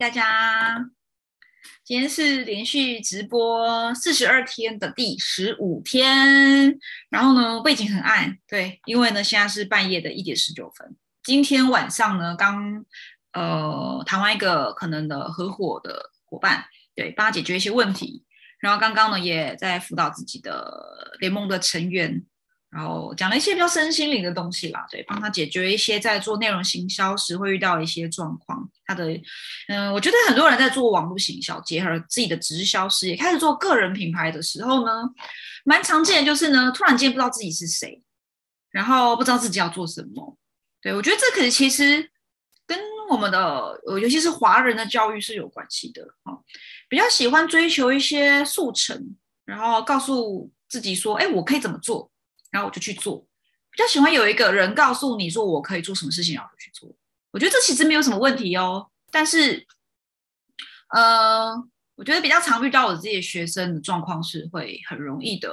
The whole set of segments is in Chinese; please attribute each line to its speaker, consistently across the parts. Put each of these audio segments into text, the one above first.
Speaker 1: 大家，今天是连续直播四十二天的第十五天，然后呢，背景很暗，对，因为呢，现在是半夜的一点十九分。今天晚上呢，刚呃谈完一个可能的合伙的伙伴，对，帮他解决一些问题，然后刚刚呢，也在辅导自己的联盟的成员。然后讲了一些比较身心灵的东西啦，对，帮他解决一些在做内容行销时会遇到一些状况。他的，嗯，我觉得很多人在做网络行销，结合自己的直销事业，开始做个人品牌的时候呢，蛮常见的就是呢，突然间不知道自己是谁，然后不知道自己要做什么。对我觉得这可能其实跟我们的，尤其是华人的教育是有关系的哦，比较喜欢追求一些速成，然后告诉自己说，哎，我可以怎么做。然后我就去做，比较喜欢有一个人告诉你说我可以做什么事情，然后去做。我觉得这其实没有什么问题哦。但是，呃，我觉得比较常遇到我自己的学生的状况是会很容易的，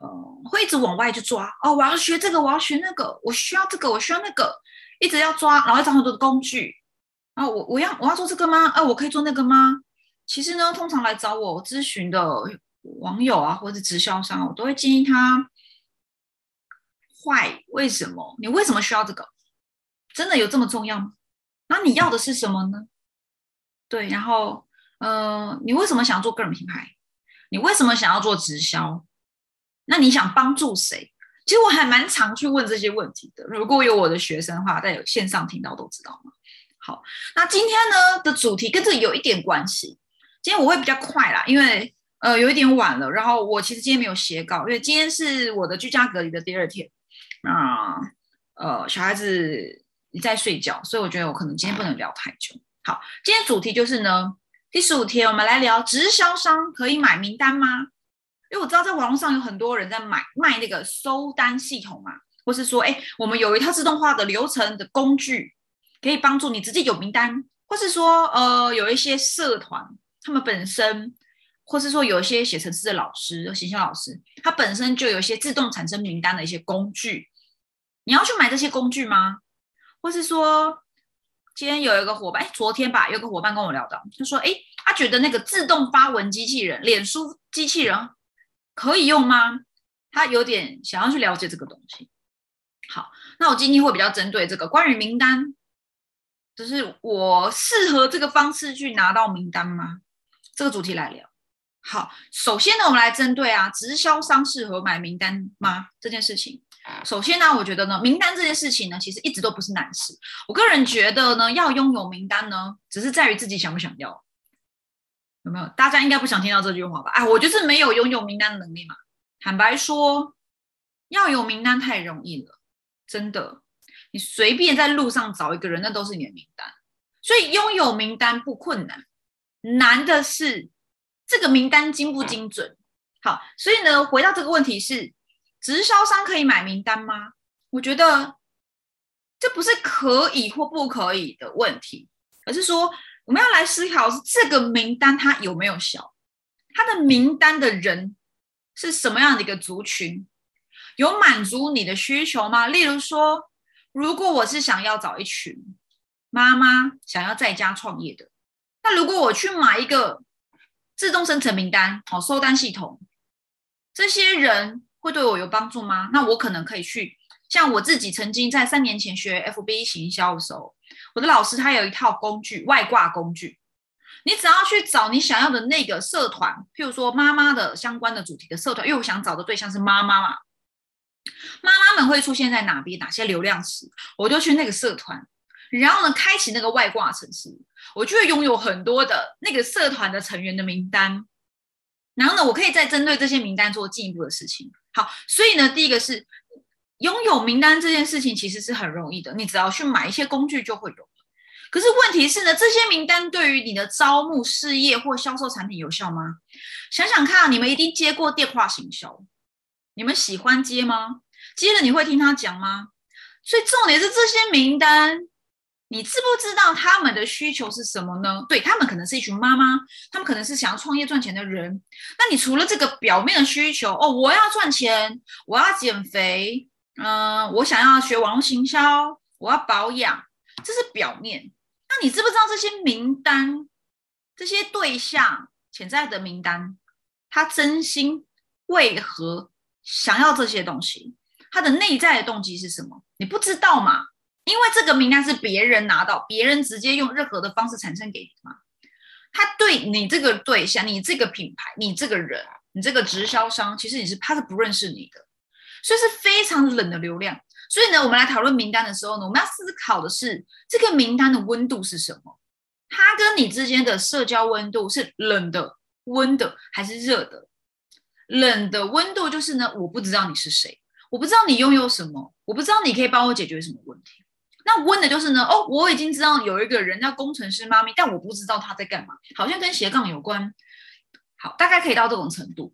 Speaker 1: 呃，会一直往外去抓。哦，我要学这个，我要学那个，我需要这个，我需要那个，一直要抓，然后找很多的工具。然后我我要我要做这个吗？哎，我可以做那个吗？其实呢，通常来找我咨询的。网友啊，或者直销商，我都会建议他坏。为什么？你为什么需要这个？真的有这么重要吗？那你要的是什么呢？对，然后，呃，你为什么想要做个人品牌？你为什么想要做直销？那你想帮助谁？其实我还蛮常去问这些问题的。如果有我的学生的话，在有线上听到都知道嘛。好，那今天呢的主题跟这有一点关系。今天我会比较快啦，因为。呃，有一点晚了，然后我其实今天没有写稿，因为今天是我的居家隔离的第二天。那呃，小孩子在睡觉，所以我觉得我可能今天不能聊太久。好，今天主题就是呢，第十五天，我们来聊直销商可以买名单吗？因为我知道在网络上有很多人在买卖那个收单系统嘛，或是说，哎，我们有一套自动化的流程的工具，可以帮助你直接有名单，或是说，呃，有一些社团，他们本身。或是说有一些写程式的老师、形象老师，他本身就有一些自动产生名单的一些工具，你要去买这些工具吗？或是说，今天有一个伙伴，哎，昨天吧，有个伙伴跟我聊到，他说，哎，他觉得那个自动发文机器人、脸书机器人可以用吗？他有点想要去了解这个东西。好，那我今天会比较针对这个关于名单，就是我适合这个方式去拿到名单吗？这个主题来聊。好，首先呢，我们来针对啊，直销商适合买名单吗？这件事情，首先呢，我觉得呢，名单这件事情呢，其实一直都不是难事。我个人觉得呢，要拥有名单呢，只是在于自己想不想要，有没有？大家应该不想听到这句话吧？哎，我就是没有拥有名单的能力嘛。坦白说，要有名单太容易了，真的，你随便在路上找一个人，那都是你的名单。所以拥有名单不困难，难的是。这个名单精不精准？好，所以呢，回到这个问题是，直销商可以买名单吗？我觉得这不是可以或不可以的问题，而是说我们要来思考是这个名单它有没有效，它的名单的人是什么样的一个族群，有满足你的需求吗？例如说，如果我是想要找一群妈妈想要在家创业的，那如果我去买一个。自动生成名单，好收单系统，这些人会对我有帮助吗？那我可能可以去，像我自己曾经在三年前学 FB 行销的时候，我的老师他有一套工具，外挂工具，你只要去找你想要的那个社团，譬如说妈妈的相关的主题的社团，因为我想找的对象是妈妈嘛，妈妈们会出现在哪边，哪些流量池，我就去那个社团。然后呢，开启那个外挂程式，我就会拥有很多的那个社团的成员的名单。然后呢，我可以再针对这些名单做进一步的事情。好，所以呢，第一个是拥有名单这件事情其实是很容易的，你只要去买一些工具就会有。可是问题是呢，这些名单对于你的招募事业或销售产品有效吗？想想看，你们一定接过电话行销，你们喜欢接吗？接了你会听他讲吗？所以重点是这些名单。你知不知道他们的需求是什么呢？对他们可能是一群妈妈，他们可能是想要创业赚钱的人。那你除了这个表面的需求哦，我要赚钱，我要减肥，嗯，我想要学网络行销，我要保养，这是表面。那你知不知道这些名单、这些对象、潜在的名单，他真心为何想要这些东西？他的内在的动机是什么？你不知道嘛？因为这个名单是别人拿到，别人直接用任何的方式产生给你嘛。他对你这个对象、你这个品牌、你这个人、你这个直销商，其实你是他是不认识你的，所以是非常冷的流量。所以呢，我们来讨论名单的时候呢，我们要思考的是这个名单的温度是什么？它跟你之间的社交温度是冷的、温的还是热的？冷的温度就是呢，我不知道你是谁，我不知道你拥有什么，我不知道你可以帮我解决什么问题。那温的就是呢，哦，我已经知道有一个人叫工程师妈咪，但我不知道他在干嘛，好像跟斜杠有关。好，大概可以到这种程度。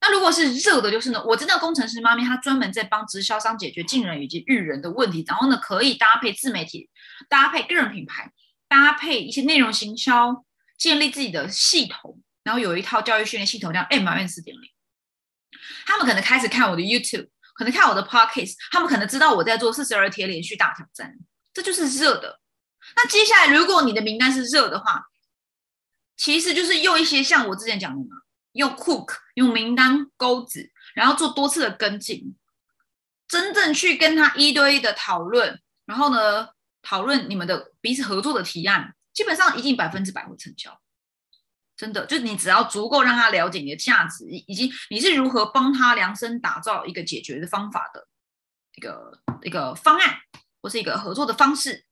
Speaker 1: 那如果是热的，就是呢，我知道工程师妈咪她专门在帮直销商解决进人以及育人的问题，然后呢，可以搭配自媒体，搭配个人品牌，搭配一些内容行销，建立自己的系统，然后有一套教育训练系统叫 M R N 四点零。他们可能开始看我的 YouTube，可能看我的 Podcast，他们可能知道我在做四十二天连续大挑战，这就是热的。那接下来，如果你的名单是热的话，其实就是用一些像我之前讲的嘛。用 Cook 用名单钩子，然后做多次的跟进，真正去跟他一对一的讨论，然后呢，讨论你们的彼此合作的提案，基本上一定百分之百会成交。真的，就你只要足够让他了解你的价值，以及你是如何帮他量身打造一个解决的方法的一个一个方案，或是一个合作的方式，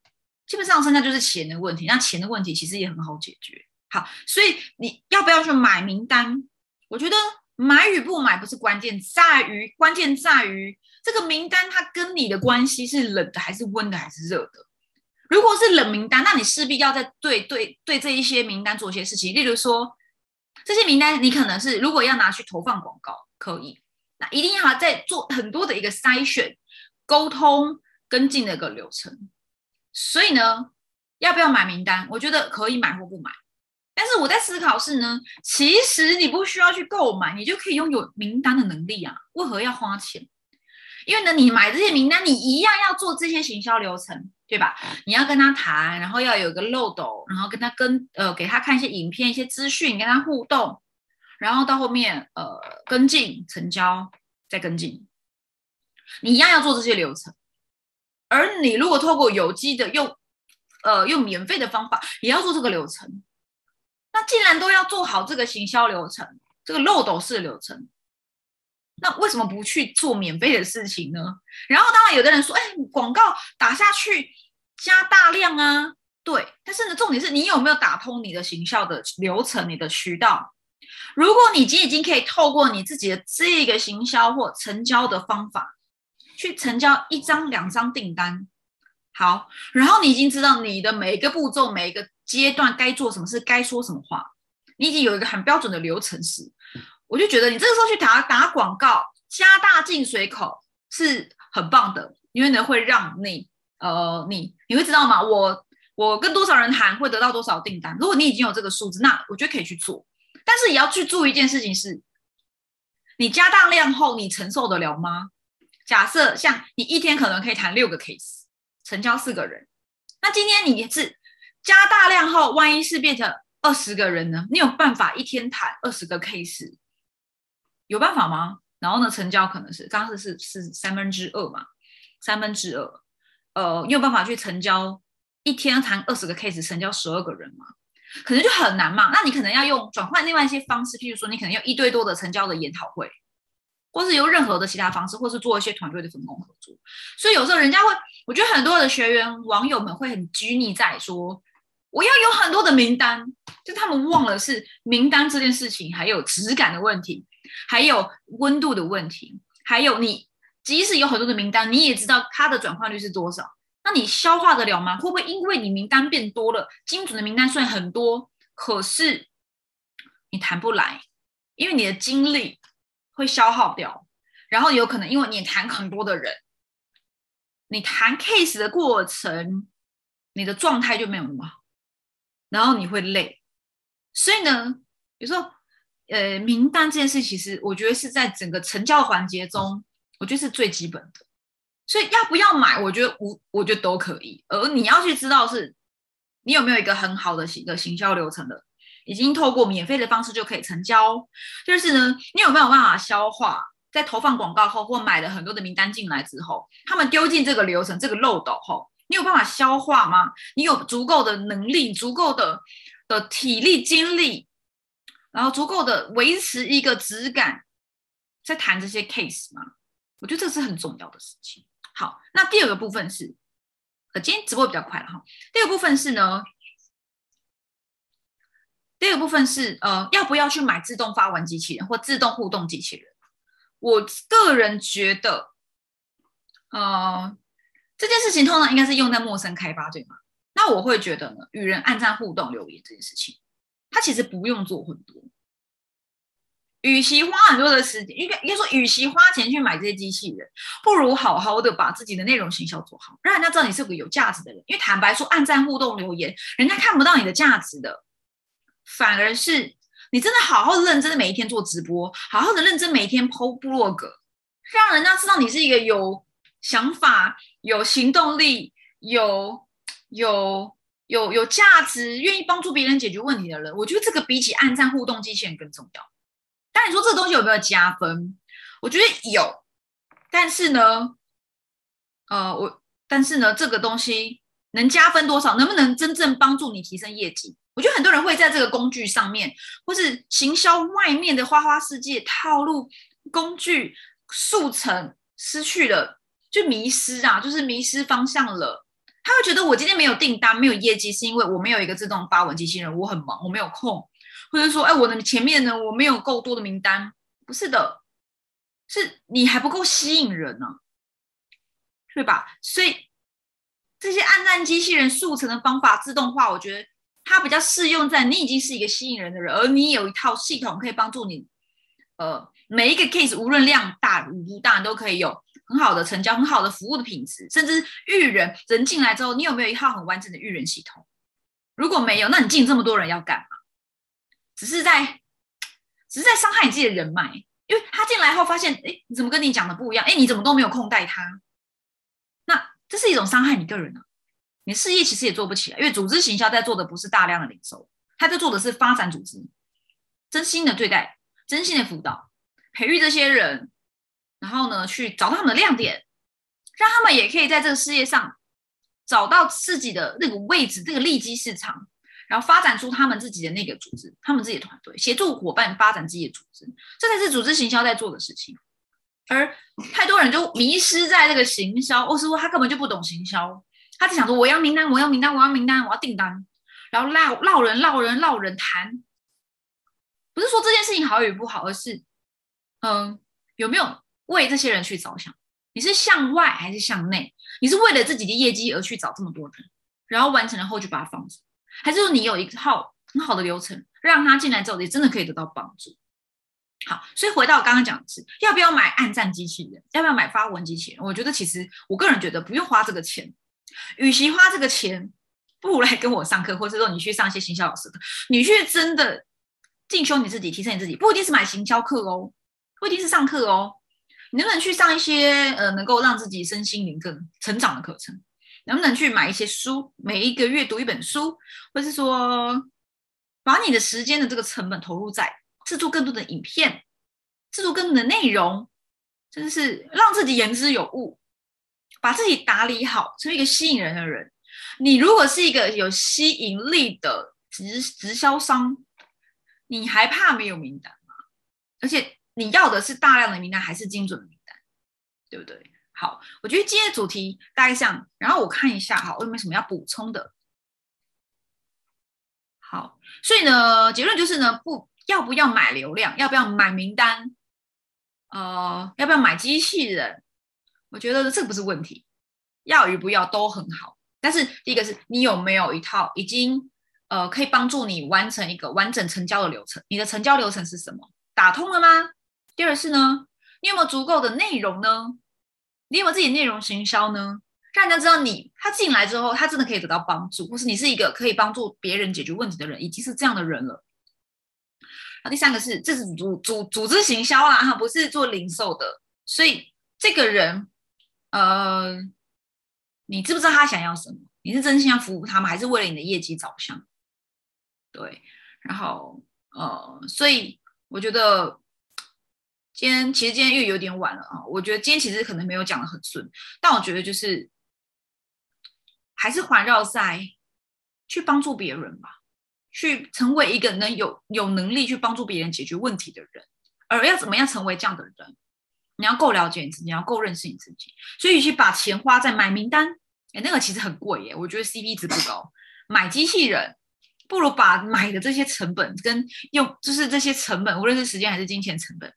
Speaker 1: 基本上剩下就是钱的问题。那钱的问题其实也很好解决。好，所以你要不要去买名单？我觉得买与不买不是关键，在于关键在于这个名单它跟你的关系是冷的还是温的还是热的。如果是冷名单，那你势必要在对对对这一些名单做些事情。例如说，这些名单你可能是如果要拿去投放广告，可以，那一定要在做很多的一个筛选、沟通、跟进的一个流程。所以呢，要不要买名单？我觉得可以买或不买。但是我在思考是呢，其实你不需要去购买，你就可以拥有名单的能力啊。为何要花钱？因为呢，你买这些名单，你一样要做这些行销流程，对吧？你要跟他谈，然后要有一个漏斗，然后跟他跟呃给他看一些影片、一些资讯，跟他互动，然后到后面呃跟进成交，再跟进，你一样要做这些流程。而你如果透过有机的用呃用免费的方法，也要做这个流程。那既然都要做好这个行销流程，这个漏斗式流程，那为什么不去做免费的事情呢？然后当然有的人说，哎，广告打下去加大量啊，对。但是呢，重点是你有没有打通你的行销的流程、你的渠道？如果你今已经可以透过你自己的这个行销或成交的方法，去成交一张、两张订单，好，然后你已经知道你的每一个步骤、每一个。阶段该做什么事，该说什么话，你已经有一个很标准的流程时，我就觉得你这个时候去打打广告，加大进水口是很棒的，因为呢会让你呃你你会知道吗？我我跟多少人谈会得到多少订单？如果你已经有这个数字，那我觉得可以去做，但是也要去做一件事情是，你加大量后你承受得了吗？假设像你一天可能可以谈六个 case，成交四个人，那今天你是。加大量后，万一是变成二十个人呢？你有办法一天谈二十个 case？有办法吗？然后呢，成交可能是刚刚是是三分之二嘛，三分之二，呃，你有办法去成交一天谈二十个 case，成交十二个人吗？可能就很难嘛。那你可能要用转换另外一些方式，譬如说你可能用一对多的成交的研讨会，或是用任何的其他方式，或是做一些团队的分工合作。所以有时候人家会，我觉得很多的学员网友们会很拘泥在说。我要有很多的名单，就他们忘了是名单这件事情，还有质感的问题，还有温度的问题，还有你即使有很多的名单，你也知道它的转换率是多少，那你消化得了吗？会不会因为你名单变多了，精准的名单虽然很多，可是你谈不来，因为你的精力会消耗掉，然后有可能因为你谈很多的人，你谈 case 的过程，你的状态就没有那么好。然后你会累，所以呢，有时候，呃，名单这件事，其实我觉得是在整个成交环节中，我觉得是最基本的。所以要不要买，我觉得我我觉得都可以。而你要去知道是你有没有一个很好的一个行销流程的？已经透过免费的方式就可以成交。就是呢，你有没有办法消化？在投放广告后，或买了很多的名单进来之后，他们丢进这个流程、这个漏斗后，你有办法消化吗？你有足够的能力、足够的的体力、精力，然后足够的维持一个质感，在谈这些 case 吗？我觉得这是很重要的事情。好，那第二个部分是，呃，今天直播比较快了哈。第二个部分是呢，第二个部分是呃，要不要去买自动发文机器人或自动互动机器人？我个人觉得，呃，这件事情通常应该是用在陌生开发，对吗？那我会觉得呢，与人按赞互动留言这件事情，它其实不用做很多。与其花很多的时间，应该应该说，与其花钱去买这些机器人，不如好好的把自己的内容行销做好，让人家知道你是个有价值的人。因为坦白说，按赞互动留言，人家看不到你的价值的，反而是你真的好好认真的每一天做直播，好好的认真每一天 PO 部落格，让人家知道你是一个有想法、有行动力、有有有有价值、愿意帮助别人解决问题的人。我觉得这个比起按赞互动机器人更重要。但你说这个东西有没有加分？我觉得有，但是呢，呃，我但是呢，这个东西能加分多少？能不能真正帮助你提升业绩？我觉得很多人会在这个工具上面，或是行销外面的花花世界套路工具速成，失去了就迷失啊，就是迷失方向了。他会觉得我今天没有订单，没有业绩，是因为我没有一个自动发文机器人，我很忙，我没有空。或者说，哎，我的前面呢，我没有够多的名单，不是的，是你还不够吸引人呢，对吧？所以这些暗赞机器人速成的方法自动化，我觉得它比较适用在你已经是一个吸引人的人，而你有一套系统可以帮助你，呃，每一个 case 无论量大与不大，都可以有很好的成交、很好的服务的品质，甚至育人人进来之后，你有没有一套很完整的育人系统？如果没有，那你进这么多人要干嘛？只是在，只是在伤害你自己的人脉，因为他进来后发现，哎，你怎么跟你讲的不一样？哎，你怎么都没有空带他？这是一种伤害你个人啊！你事业其实也做不起来，因为组织行销在做的不是大量的零售，他在做的是发展组织，真心的对待，真心的辅导，培育这些人，然后呢，去找到他们的亮点，让他们也可以在这个事业上找到自己的那个位置，这个利基市场。然后发展出他们自己的那个组织，他们自己的团队，协助伙伴发展自己的组织，这才是组织行销在做的事情。而太多人就迷失在这个行销，或是说他根本就不懂行销，他只想说我要名单，我要名单，我要名单，我要订单，然后唠唠人唠人唠人谈。不是说这件事情好与不好，而是嗯，有没有为这些人去着想？你是向外还是向内？你是为了自己的业绩而去找这么多人，然后完成了后就把它放着？还是说你有一套很好的流程，让他进来之后也真的可以得到帮助。好，所以回到我刚刚讲的是，要不要买暗战机器人？要不要买发文机器人？我觉得其实我个人觉得不用花这个钱，与其花这个钱，不如来跟我上课，或者说你去上一些行销老师的，你去真的进修你自己，提升你自己，不一定是买行销课哦，不一定是上课哦，你能不能去上一些呃能够让自己身心灵更成长的课程？能不能去买一些书，每一个月读一本书，或是说把你的时间的这个成本投入在制作更多的影片，制作更多的内容，真的是让自己言之有物，把自己打理好，成为一个吸引人的人。你如果是一个有吸引力的直直销商，你还怕没有名单吗？而且你要的是大量的名单，还是精准的名单，对不对？好，我觉得今天的主题大概像，然后我看一下哈，我有没有什么要补充的？好，所以呢，结论就是呢，不要不要买流量，要不要买名单，呃，要不要买机器人？我觉得这不是问题，要与不要都很好。但是第一个是你有没有一套已经呃可以帮助你完成一个完整成交的流程？你的成交流程是什么？打通了吗？第二是呢，你有没有足够的内容呢？你有没有自己内容行销呢？让人家知道你他进来之后，他真的可以得到帮助，或是你是一个可以帮助别人解决问题的人，已经是这样的人了。第三个是这是组组组织行销啦，哈，不是做零售的，所以这个人，呃，你知不知道他想要什么？你是真心要服务他们，还是为了你的业绩着想？对，然后呃，所以我觉得今天其实今天又有点晚了啊。我觉得今天其实可能没有讲的很顺，但我觉得就是还是环绕在去帮助别人吧，去成为一个能有有能力去帮助别人解决问题的人。而要怎么样成为这样的人？你要够了解你自己，你要够认识你自己。所以，与其把钱花在买名单，哎，那个其实很贵耶，我觉得 CP 值不高。买机器人，不如把买的这些成本跟用，就是这些成本，无论是时间还是金钱成本，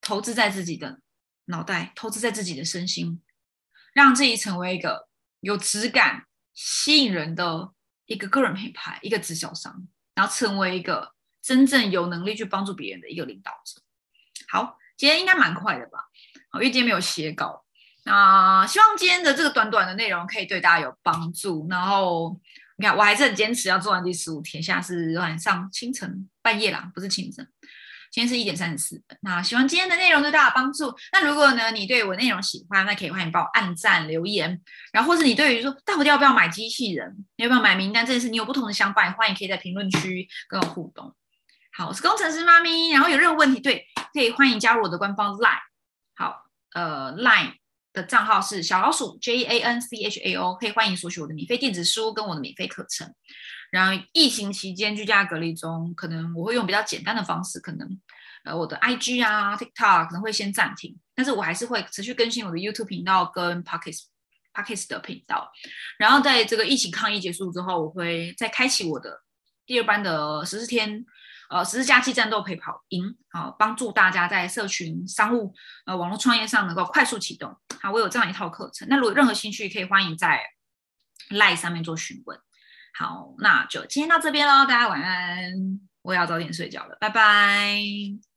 Speaker 1: 投资在自己的脑袋，投资在自己的身心，让自己成为一个有质感、吸引人的一个个人品牌，一个直销商，然后成为一个真正有能力去帮助别人的一个领导者。好。今天应该蛮快的吧？好，因为今天没有写稿。那希望今天的这个短短的内容可以对大家有帮助。然后你看，我还是很坚持要做完第十五天。现在是晚上清晨半夜啦，不是清晨。今天是一点三十四分。那希望今天的内容对大家帮助。那如果呢，你对我内容喜欢，那可以欢迎帮我按赞留言。然后或是你对于说到底要不要买机器人，要不要买名单这件事，你有不同的想法，欢迎可以在评论区跟我互动。好，我是工程师妈咪。然后有任何问题，对，可以欢迎加入我的官方 Line。好，呃，Line 的账号是小老鼠 J A N C H A O，可以欢迎索取我的免费电子书跟我的免费课程。然后疫情期间居家隔离中，可能我会用比较简单的方式，可能呃我的 IG 啊 TikTok 可能会先暂停，但是我还是会持续更新我的 YouTube 频道跟 Pockets Pockets 的频道。然后在这个疫情抗疫结束之后，我会再开启我的第二班的十四天。呃，十字假期战斗陪跑营，好，帮助大家在社群商务、呃网络创业上能够快速启动。好，我有这样一套课程。那如果任何兴趣，可以欢迎在 Line 上面做询问。好，那就今天到这边喽，大家晚安，我也要早点睡觉了，拜拜。